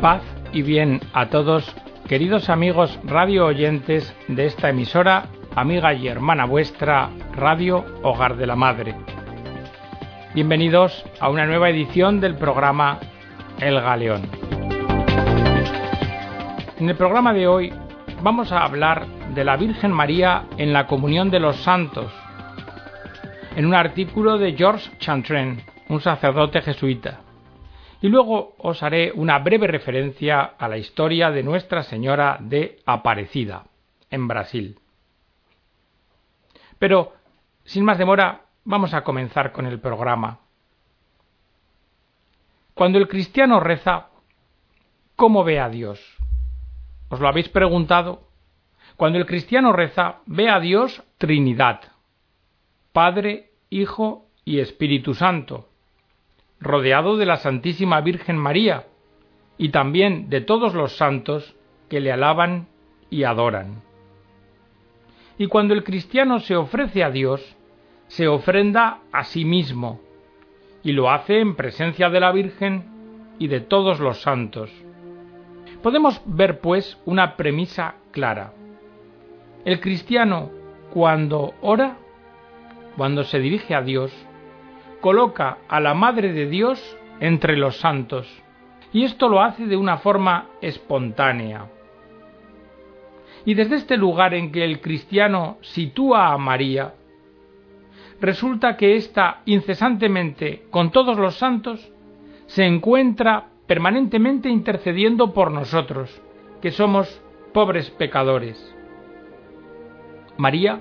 Paz y bien a todos, queridos amigos radio oyentes de esta emisora, amiga y hermana vuestra, Radio Hogar de la Madre. Bienvenidos a una nueva edición del programa El Galeón. En el programa de hoy vamos a hablar de la Virgen María en la comunión de los santos, en un artículo de Georges Chantren, un sacerdote jesuita. Y luego os haré una breve referencia a la historia de Nuestra Señora de Aparecida, en Brasil. Pero, sin más demora, vamos a comenzar con el programa. Cuando el cristiano reza, ¿cómo ve a Dios? ¿Os lo habéis preguntado? Cuando el cristiano reza, ve a Dios Trinidad, Padre, Hijo y Espíritu Santo rodeado de la Santísima Virgen María y también de todos los santos que le alaban y adoran. Y cuando el cristiano se ofrece a Dios, se ofrenda a sí mismo, y lo hace en presencia de la Virgen y de todos los santos. Podemos ver, pues, una premisa clara. El cristiano, cuando ora, cuando se dirige a Dios, coloca a la Madre de Dios entre los santos, y esto lo hace de una forma espontánea. Y desde este lugar en que el cristiano sitúa a María, resulta que ésta incesantemente, con todos los santos, se encuentra permanentemente intercediendo por nosotros, que somos pobres pecadores. María,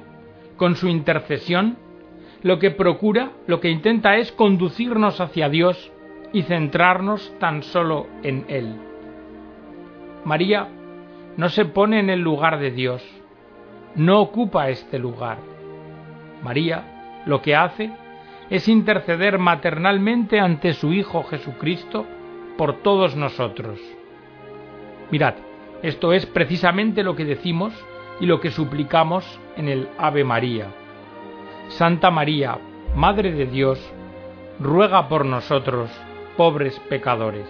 con su intercesión, lo que procura, lo que intenta es conducirnos hacia Dios y centrarnos tan solo en Él. María no se pone en el lugar de Dios, no ocupa este lugar. María lo que hace es interceder maternalmente ante su Hijo Jesucristo por todos nosotros. Mirad, esto es precisamente lo que decimos y lo que suplicamos en el Ave María. Santa María, Madre de Dios, ruega por nosotros, pobres pecadores.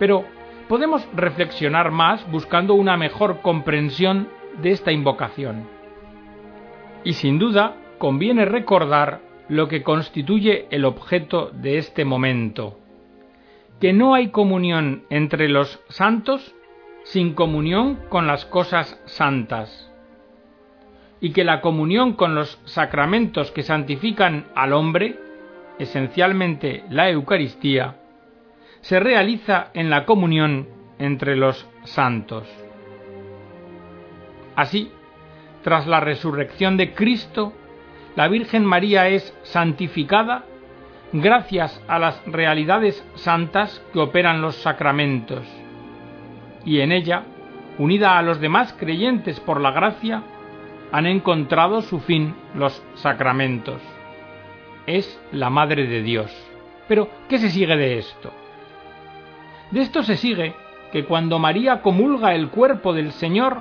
Pero podemos reflexionar más buscando una mejor comprensión de esta invocación. Y sin duda conviene recordar lo que constituye el objeto de este momento, que no hay comunión entre los santos sin comunión con las cosas santas y que la comunión con los sacramentos que santifican al hombre, esencialmente la Eucaristía, se realiza en la comunión entre los santos. Así, tras la resurrección de Cristo, la Virgen María es santificada gracias a las realidades santas que operan los sacramentos, y en ella, unida a los demás creyentes por la gracia, han encontrado su fin los sacramentos. Es la Madre de Dios. Pero, ¿qué se sigue de esto? De esto se sigue que cuando María comulga el cuerpo del Señor,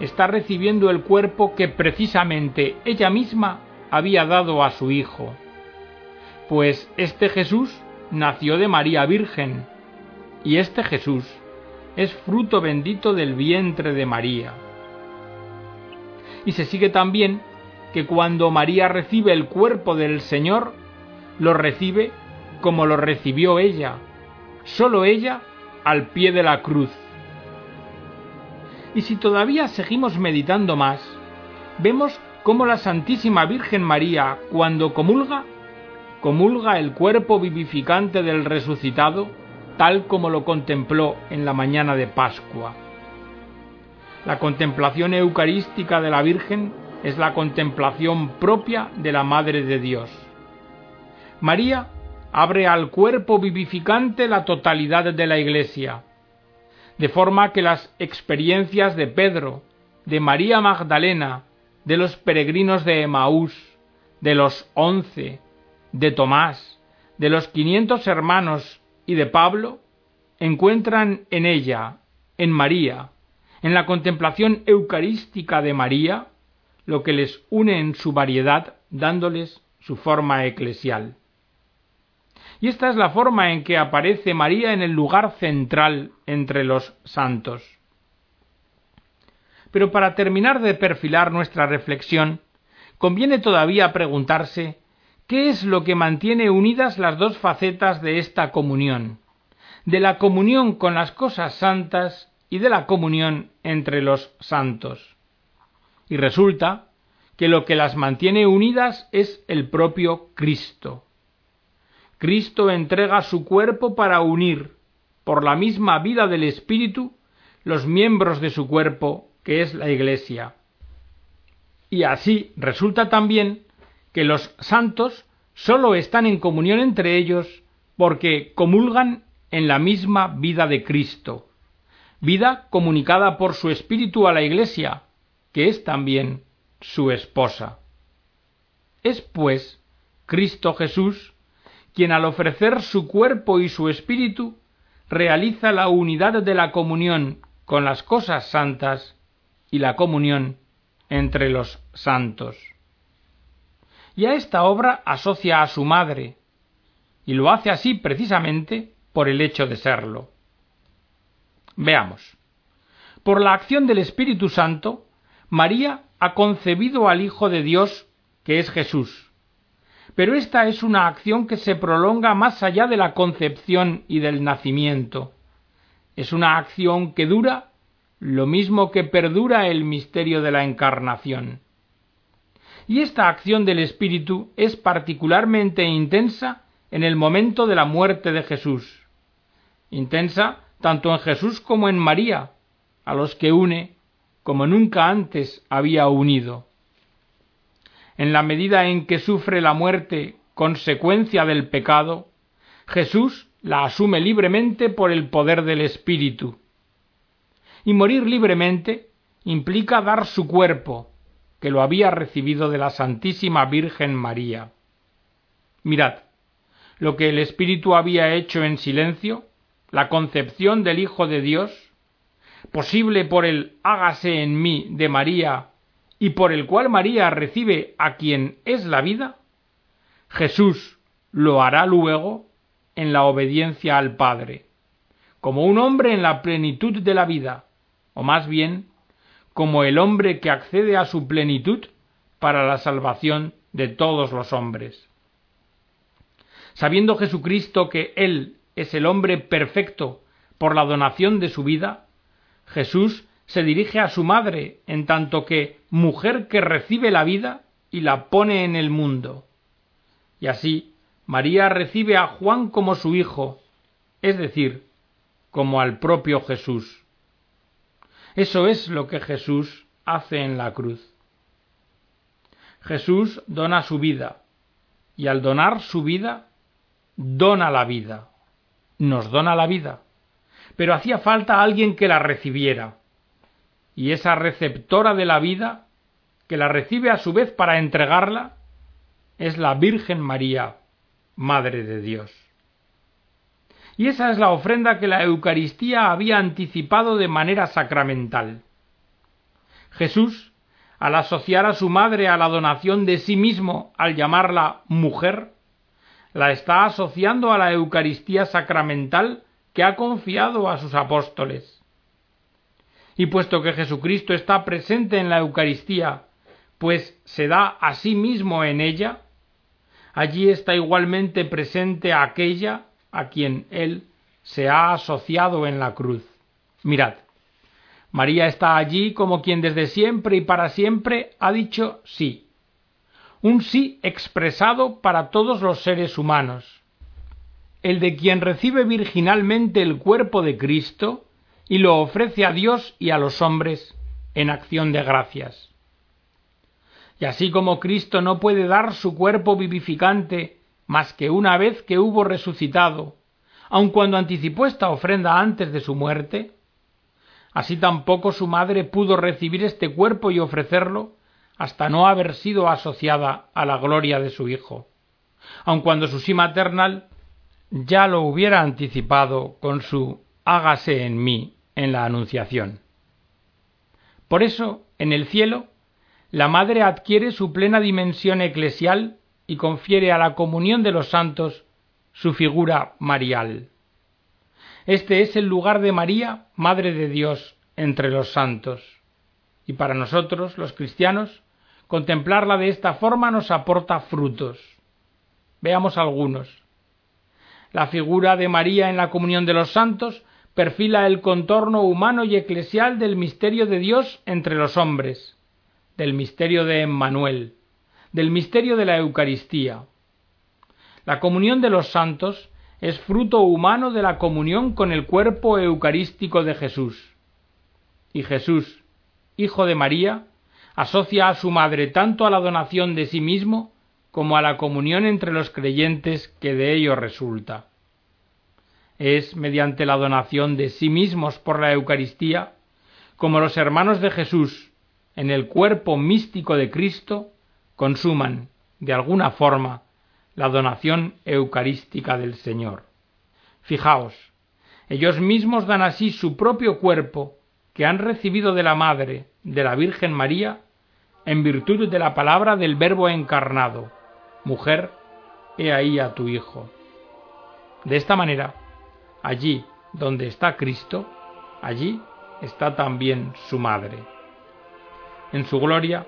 está recibiendo el cuerpo que precisamente ella misma había dado a su Hijo. Pues este Jesús nació de María Virgen, y este Jesús es fruto bendito del vientre de María y se sigue también que cuando María recibe el cuerpo del Señor, lo recibe como lo recibió ella, solo ella al pie de la cruz. Y si todavía seguimos meditando más, vemos cómo la Santísima Virgen María, cuando comulga, comulga el cuerpo vivificante del resucitado, tal como lo contempló en la mañana de Pascua. La contemplación eucarística de la Virgen es la contemplación propia de la Madre de Dios. María abre al cuerpo vivificante la totalidad de la Iglesia, de forma que las experiencias de Pedro, de María Magdalena, de los peregrinos de Emaús, de los once, de Tomás, de los quinientos hermanos y de Pablo, encuentran en ella, en María, en la contemplación eucarística de María, lo que les une en su variedad, dándoles su forma eclesial. Y esta es la forma en que aparece María en el lugar central entre los santos. Pero para terminar de perfilar nuestra reflexión, conviene todavía preguntarse qué es lo que mantiene unidas las dos facetas de esta comunión, de la comunión con las cosas santas y de la comunión entre los santos. Y resulta que lo que las mantiene unidas es el propio Cristo. Cristo entrega su cuerpo para unir, por la misma vida del Espíritu, los miembros de su cuerpo, que es la Iglesia. Y así resulta también que los santos sólo están en comunión entre ellos porque comulgan en la misma vida de Cristo, vida comunicada por su Espíritu a la Iglesia, que es también su esposa. Es, pues, Cristo Jesús quien al ofrecer su cuerpo y su espíritu realiza la unidad de la comunión con las cosas santas y la comunión entre los santos. Y a esta obra asocia a su madre, y lo hace así precisamente por el hecho de serlo. Veamos. Por la acción del Espíritu Santo, María ha concebido al Hijo de Dios, que es Jesús, pero esta es una acción que se prolonga más allá de la concepción y del nacimiento. Es una acción que dura lo mismo que perdura el misterio de la encarnación. Y esta acción del Espíritu es particularmente intensa en el momento de la muerte de Jesús. Intensa tanto en Jesús como en María, a los que une como nunca antes había unido en la medida en que sufre la muerte consecuencia del pecado, Jesús la asume libremente por el poder del Espíritu. Y morir libremente implica dar su cuerpo, que lo había recibido de la Santísima Virgen María. Mirad, lo que el Espíritu había hecho en silencio, la concepción del Hijo de Dios, posible por el hágase en mí de María y por el cual María recibe a quien es la vida, Jesús lo hará luego en la obediencia al Padre, como un hombre en la plenitud de la vida, o más bien, como el hombre que accede a su plenitud para la salvación de todos los hombres. Sabiendo Jesucristo que Él es el hombre perfecto por la donación de su vida, Jesús se dirige a su madre en tanto que mujer que recibe la vida y la pone en el mundo. Y así María recibe a Juan como su hijo, es decir, como al propio Jesús. Eso es lo que Jesús hace en la cruz. Jesús dona su vida, y al donar su vida, dona la vida. Nos dona la vida. Pero hacía falta alguien que la recibiera y esa receptora de la vida, que la recibe a su vez para entregarla, es la Virgen María, Madre de Dios. Y esa es la ofrenda que la Eucaristía había anticipado de manera sacramental. Jesús, al asociar a su madre a la donación de sí mismo al llamarla mujer, la está asociando a la Eucaristía sacramental que ha confiado a sus apóstoles. Y puesto que Jesucristo está presente en la Eucaristía, pues se da a sí mismo en ella, allí está igualmente presente aquella a quien Él se ha asociado en la cruz. Mirad, María está allí como quien desde siempre y para siempre ha dicho sí. Un sí expresado para todos los seres humanos. El de quien recibe virginalmente el cuerpo de Cristo y lo ofrece a Dios y a los hombres en acción de gracias. Y así como Cristo no puede dar su cuerpo vivificante más que una vez que hubo resucitado, aun cuando anticipó esta ofrenda antes de su muerte, así tampoco su madre pudo recibir este cuerpo y ofrecerlo hasta no haber sido asociada a la gloria de su Hijo, aun cuando su sí maternal ya lo hubiera anticipado con su hágase en mí en la Anunciación. Por eso, en el cielo, la Madre adquiere su plena dimensión eclesial y confiere a la comunión de los santos su figura marial. Este es el lugar de María, Madre de Dios, entre los santos. Y para nosotros, los cristianos, contemplarla de esta forma nos aporta frutos. Veamos algunos. La figura de María en la comunión de los santos perfila el contorno humano y eclesial del misterio de Dios entre los hombres, del misterio de Emmanuel, del misterio de la Eucaristía. La comunión de los santos es fruto humano de la comunión con el cuerpo eucarístico de Jesús. Y Jesús, Hijo de María, asocia a su madre tanto a la donación de sí mismo como a la comunión entre los creyentes que de ello resulta. Es mediante la donación de sí mismos por la Eucaristía, como los hermanos de Jesús, en el cuerpo místico de Cristo, consuman, de alguna forma, la donación eucarística del Señor. Fijaos, ellos mismos dan así su propio cuerpo, que han recibido de la Madre, de la Virgen María, en virtud de la palabra del Verbo encarnado, Mujer, he ahí a tu Hijo. De esta manera, allí donde está Cristo, allí está también su Madre. En su gloria,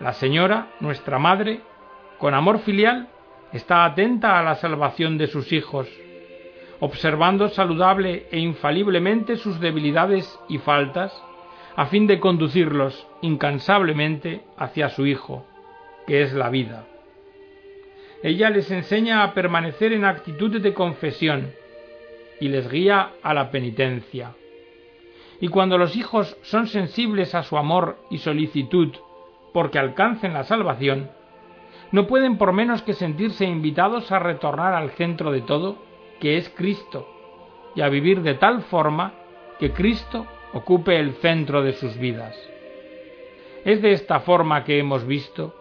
la Señora, nuestra Madre, con amor filial, está atenta a la salvación de sus hijos, observando saludable e infaliblemente sus debilidades y faltas, a fin de conducirlos incansablemente hacia su Hijo, que es la vida. Ella les enseña a permanecer en actitud de confesión y les guía a la penitencia. Y cuando los hijos son sensibles a su amor y solicitud porque alcancen la salvación, no pueden por menos que sentirse invitados a retornar al centro de todo, que es Cristo, y a vivir de tal forma que Cristo ocupe el centro de sus vidas. Es de esta forma que hemos visto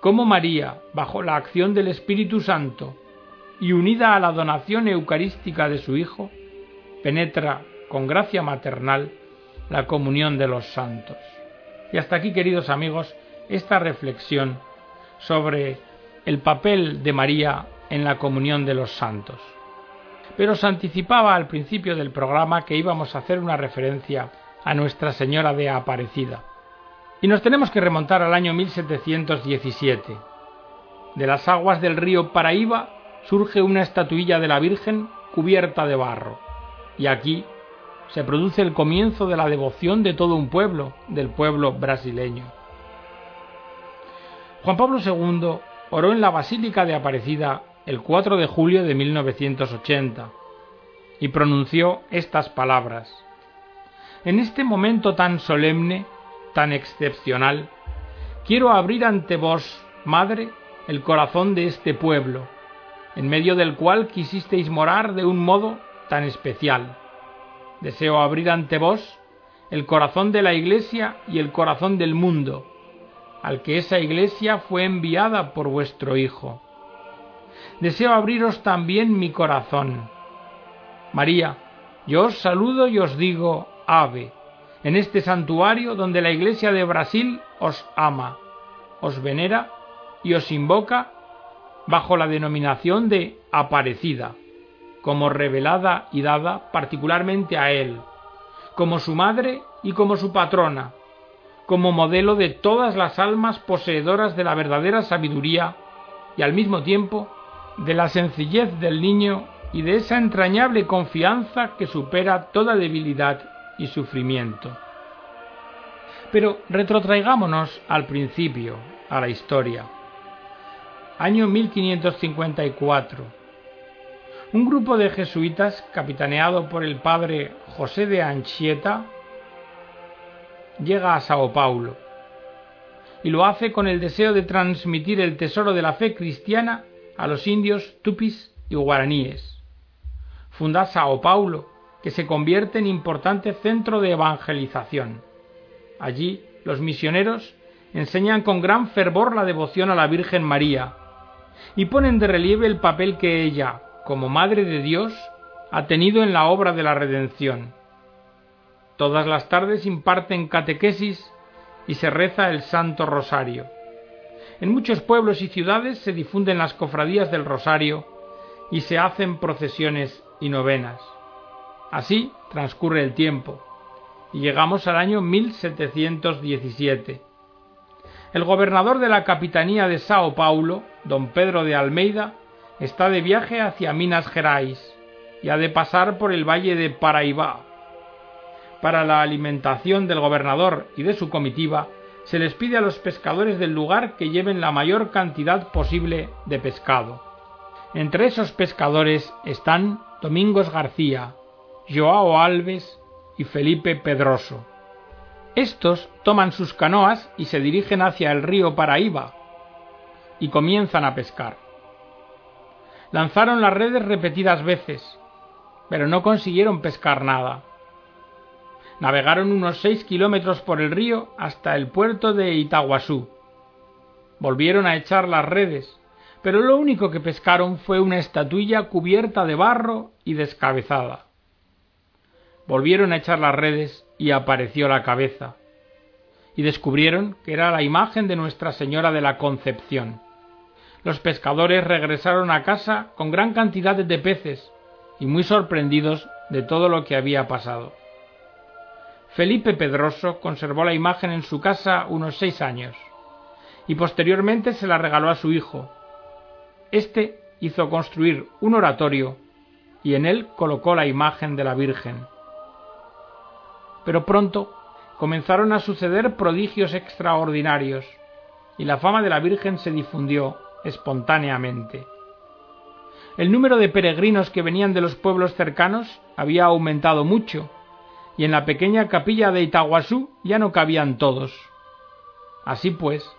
cómo María, bajo la acción del Espíritu Santo y unida a la donación eucarística de su Hijo, penetra con gracia maternal la comunión de los santos. Y hasta aquí, queridos amigos, esta reflexión sobre el papel de María en la comunión de los santos. Pero se anticipaba al principio del programa que íbamos a hacer una referencia a Nuestra Señora de Aparecida. Y nos tenemos que remontar al año 1717. De las aguas del río Paraíba surge una estatuilla de la Virgen cubierta de barro. Y aquí se produce el comienzo de la devoción de todo un pueblo, del pueblo brasileño. Juan Pablo II oró en la Basílica de Aparecida el 4 de julio de 1980 y pronunció estas palabras. En este momento tan solemne, tan excepcional, quiero abrir ante vos, Madre, el corazón de este pueblo, en medio del cual quisisteis morar de un modo tan especial. Deseo abrir ante vos el corazón de la Iglesia y el corazón del mundo, al que esa iglesia fue enviada por vuestro Hijo. Deseo abriros también mi corazón. María, yo os saludo y os digo ave, en este santuario donde la iglesia de Brasil os ama, os venera y os invoca bajo la denominación de Aparecida, como revelada y dada particularmente a Él, como su madre y como su patrona, como modelo de todas las almas poseedoras de la verdadera sabiduría y al mismo tiempo de la sencillez del niño y de esa entrañable confianza que supera toda debilidad y sufrimiento. Pero retrotraigámonos al principio, a la historia. Año 1554. Un grupo de jesuitas, capitaneado por el padre José de Anchieta, llega a Sao Paulo y lo hace con el deseo de transmitir el tesoro de la fe cristiana a los indios tupis y guaraníes. Funda Sao Paulo, que se convierte en importante centro de evangelización. Allí los misioneros enseñan con gran fervor la devoción a la Virgen María y ponen de relieve el papel que ella, como Madre de Dios, ha tenido en la obra de la redención. Todas las tardes imparten catequesis y se reza el Santo Rosario. En muchos pueblos y ciudades se difunden las cofradías del Rosario y se hacen procesiones y novenas. Así transcurre el tiempo y llegamos al año 1717. El gobernador de la capitanía de Sao Paulo, don Pedro de Almeida, está de viaje hacia Minas Gerais y ha de pasar por el valle de Paraíba. Para la alimentación del gobernador y de su comitiva, se les pide a los pescadores del lugar que lleven la mayor cantidad posible de pescado. Entre esos pescadores están Domingos García, Joao Alves y Felipe Pedroso. Estos toman sus canoas y se dirigen hacia el río Paraíba y comienzan a pescar. Lanzaron las redes repetidas veces, pero no consiguieron pescar nada. Navegaron unos seis kilómetros por el río hasta el puerto de Itaguasú. Volvieron a echar las redes, pero lo único que pescaron fue una estatuilla cubierta de barro y descabezada. Volvieron a echar las redes y apareció la cabeza, y descubrieron que era la imagen de Nuestra Señora de la Concepción. Los pescadores regresaron a casa con gran cantidad de peces, y muy sorprendidos de todo lo que había pasado. Felipe Pedroso conservó la imagen en su casa unos seis años y posteriormente se la regaló a su hijo. Este hizo construir un oratorio y en él colocó la imagen de la Virgen. Pero pronto comenzaron a suceder prodigios extraordinarios y la fama de la Virgen se difundió espontáneamente. El número de peregrinos que venían de los pueblos cercanos había aumentado mucho, y en la pequeña capilla de Itaguasú ya no cabían todos. Así pues,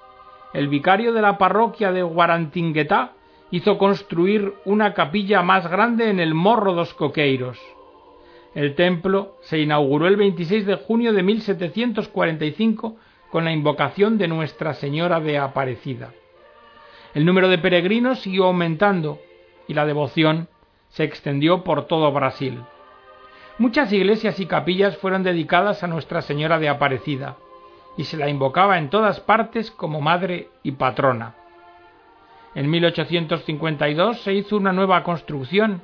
el vicario de la parroquia de Guarantinguetá hizo construir una capilla más grande en el Morro dos Coqueiros. El templo se inauguró el 26 de junio de 1745 con la invocación de Nuestra Señora de Aparecida. El número de peregrinos siguió aumentando y la devoción se extendió por todo Brasil. Muchas iglesias y capillas fueron dedicadas a Nuestra Señora de Aparecida, y se la invocaba en todas partes como madre y patrona. En 1852 se hizo una nueva construcción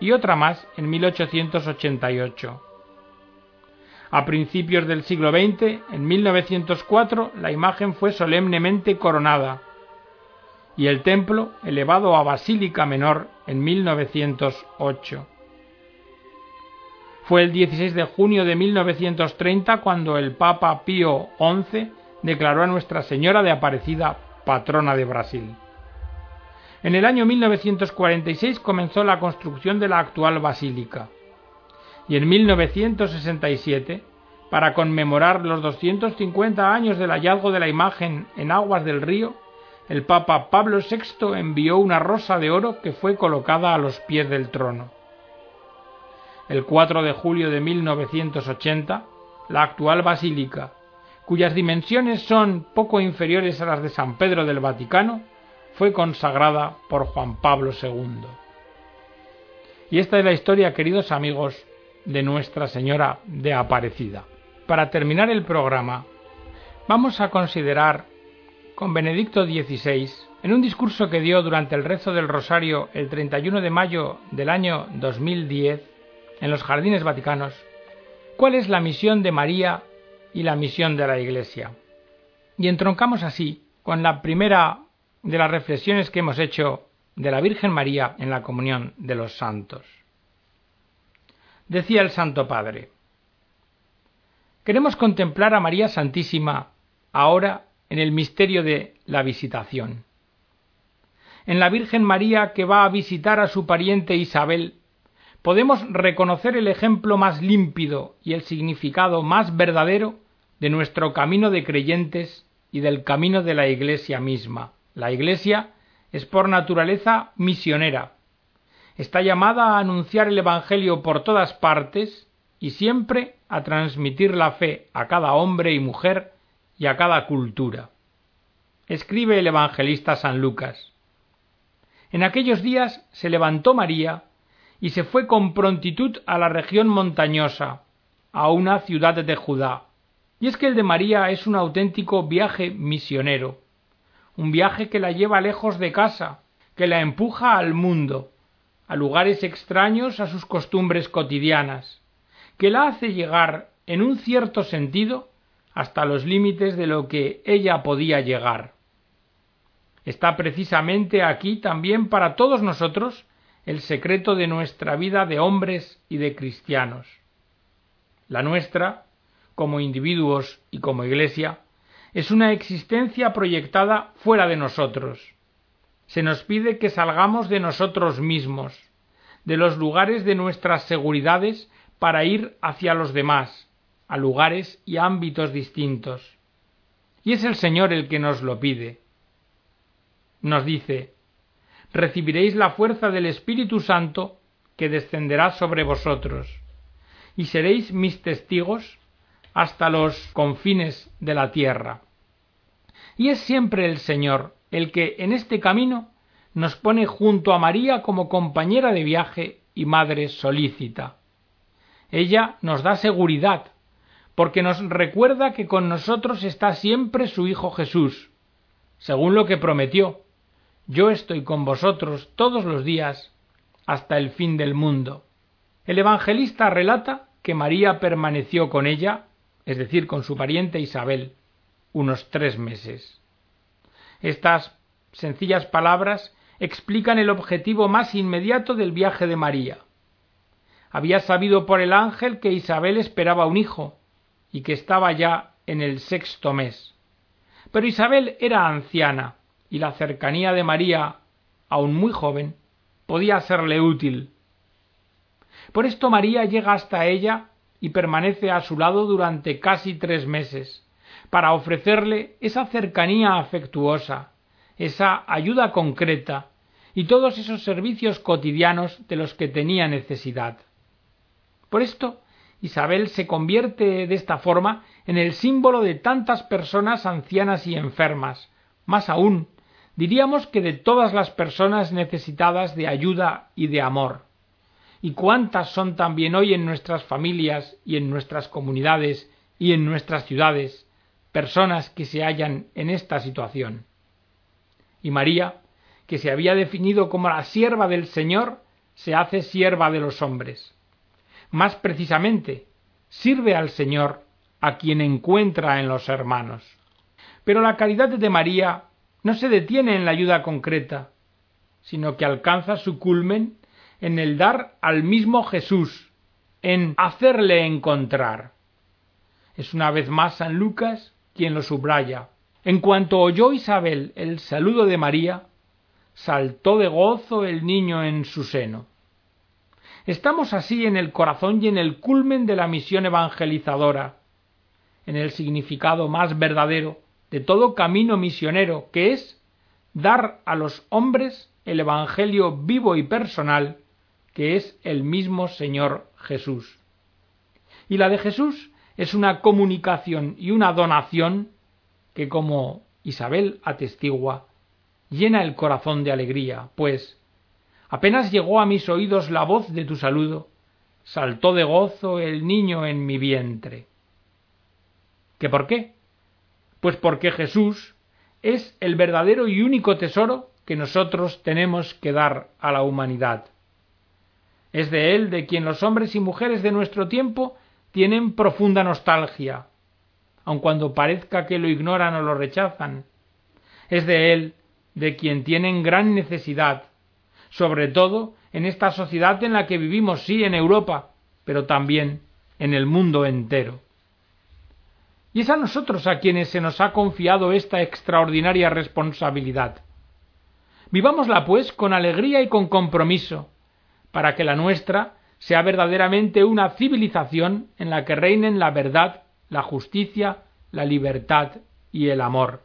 y otra más en 1888. A principios del siglo XX, en 1904, la imagen fue solemnemente coronada y el templo elevado a Basílica Menor en 1908. Fue el 16 de junio de 1930 cuando el Papa Pío XI declaró a Nuestra Señora de Aparecida patrona de Brasil. En el año 1946 comenzó la construcción de la actual basílica y en 1967, para conmemorar los 250 años del hallazgo de la imagen en aguas del río, el Papa Pablo VI envió una rosa de oro que fue colocada a los pies del trono. El 4 de julio de 1980, la actual basílica, cuyas dimensiones son poco inferiores a las de San Pedro del Vaticano, fue consagrada por Juan Pablo II. Y esta es la historia, queridos amigos, de Nuestra Señora de Aparecida. Para terminar el programa, vamos a considerar con Benedicto XVI, en un discurso que dio durante el rezo del Rosario el 31 de mayo del año 2010 en los Jardines Vaticanos, cuál es la misión de María y la misión de la Iglesia. Y entroncamos así con la primera de las reflexiones que hemos hecho de la Virgen María en la comunión de los santos. Decía el Santo Padre, queremos contemplar a María Santísima ahora en el misterio de la visitación. En la Virgen María que va a visitar a su pariente Isabel, podemos reconocer el ejemplo más límpido y el significado más verdadero de nuestro camino de creyentes y del camino de la Iglesia misma. La Iglesia es por naturaleza misionera. Está llamada a anunciar el Evangelio por todas partes y siempre a transmitir la fe a cada hombre y mujer y a cada cultura. Escribe el evangelista San Lucas. En aquellos días se levantó María y se fue con prontitud a la región montañosa, a una ciudad de Judá. Y es que el de María es un auténtico viaje misionero, un viaje que la lleva lejos de casa, que la empuja al mundo, a lugares extraños a sus costumbres cotidianas, que la hace llegar, en un cierto sentido, hasta los límites de lo que ella podía llegar. Está precisamente aquí también para todos nosotros el secreto de nuestra vida de hombres y de cristianos. La nuestra, como individuos y como Iglesia, es una existencia proyectada fuera de nosotros. Se nos pide que salgamos de nosotros mismos, de los lugares de nuestras seguridades para ir hacia los demás, a lugares y ámbitos distintos. Y es el Señor el que nos lo pide. Nos dice, recibiréis la fuerza del Espíritu Santo que descenderá sobre vosotros, y seréis mis testigos hasta los confines de la tierra. Y es siempre el Señor el que en este camino nos pone junto a María como compañera de viaje y madre solícita. Ella nos da seguridad, porque nos recuerda que con nosotros está siempre su Hijo Jesús, según lo que prometió, yo estoy con vosotros todos los días hasta el fin del mundo. El evangelista relata que María permaneció con ella, es decir, con su pariente Isabel, unos tres meses. Estas sencillas palabras explican el objetivo más inmediato del viaje de María. Había sabido por el ángel que Isabel esperaba un hijo y que estaba ya en el sexto mes. Pero Isabel era anciana y la cercanía de María, aun muy joven, podía serle útil. Por esto María llega hasta ella y permanece a su lado durante casi tres meses, para ofrecerle esa cercanía afectuosa, esa ayuda concreta y todos esos servicios cotidianos de los que tenía necesidad. Por esto, Isabel se convierte de esta forma en el símbolo de tantas personas ancianas y enfermas, más aún diríamos que de todas las personas necesitadas de ayuda y de amor. ¿Y cuántas son también hoy en nuestras familias y en nuestras comunidades y en nuestras ciudades personas que se hallan en esta situación? Y María, que se había definido como la sierva del Señor, se hace sierva de los hombres. Más precisamente, sirve al Señor a quien encuentra en los hermanos. Pero la caridad de María no se detiene en la ayuda concreta, sino que alcanza su culmen en el dar al mismo Jesús, en hacerle encontrar. Es una vez más San Lucas quien lo subraya. En cuanto oyó Isabel el saludo de María, saltó de gozo el niño en su seno. Estamos así en el corazón y en el culmen de la misión evangelizadora, en el significado más verdadero de todo camino misionero, que es dar a los hombres el Evangelio vivo y personal, que es el mismo Señor Jesús. Y la de Jesús es una comunicación y una donación que, como Isabel atestigua, llena el corazón de alegría, pues apenas llegó a mis oídos la voz de tu saludo, saltó de gozo el niño en mi vientre. ¿Qué por qué? Pues porque Jesús es el verdadero y único tesoro que nosotros tenemos que dar a la humanidad. Es de Él de quien los hombres y mujeres de nuestro tiempo tienen profunda nostalgia, aun cuando parezca que lo ignoran o lo rechazan. Es de Él de quien tienen gran necesidad, sobre todo en esta sociedad en la que vivimos, sí, en Europa, pero también en el mundo entero. Y es a nosotros a quienes se nos ha confiado esta extraordinaria responsabilidad. Vivámosla, pues, con alegría y con compromiso, para que la nuestra sea verdaderamente una civilización en la que reinen la verdad, la justicia, la libertad y el amor.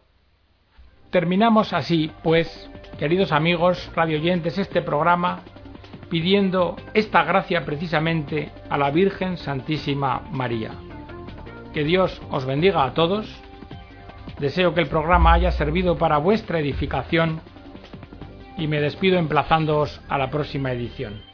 Terminamos así, pues, queridos amigos radioyentes, este programa pidiendo esta gracia precisamente a la Virgen Santísima María. Que Dios os bendiga a todos. Deseo que el programa haya servido para vuestra edificación y me despido emplazándoos a la próxima edición.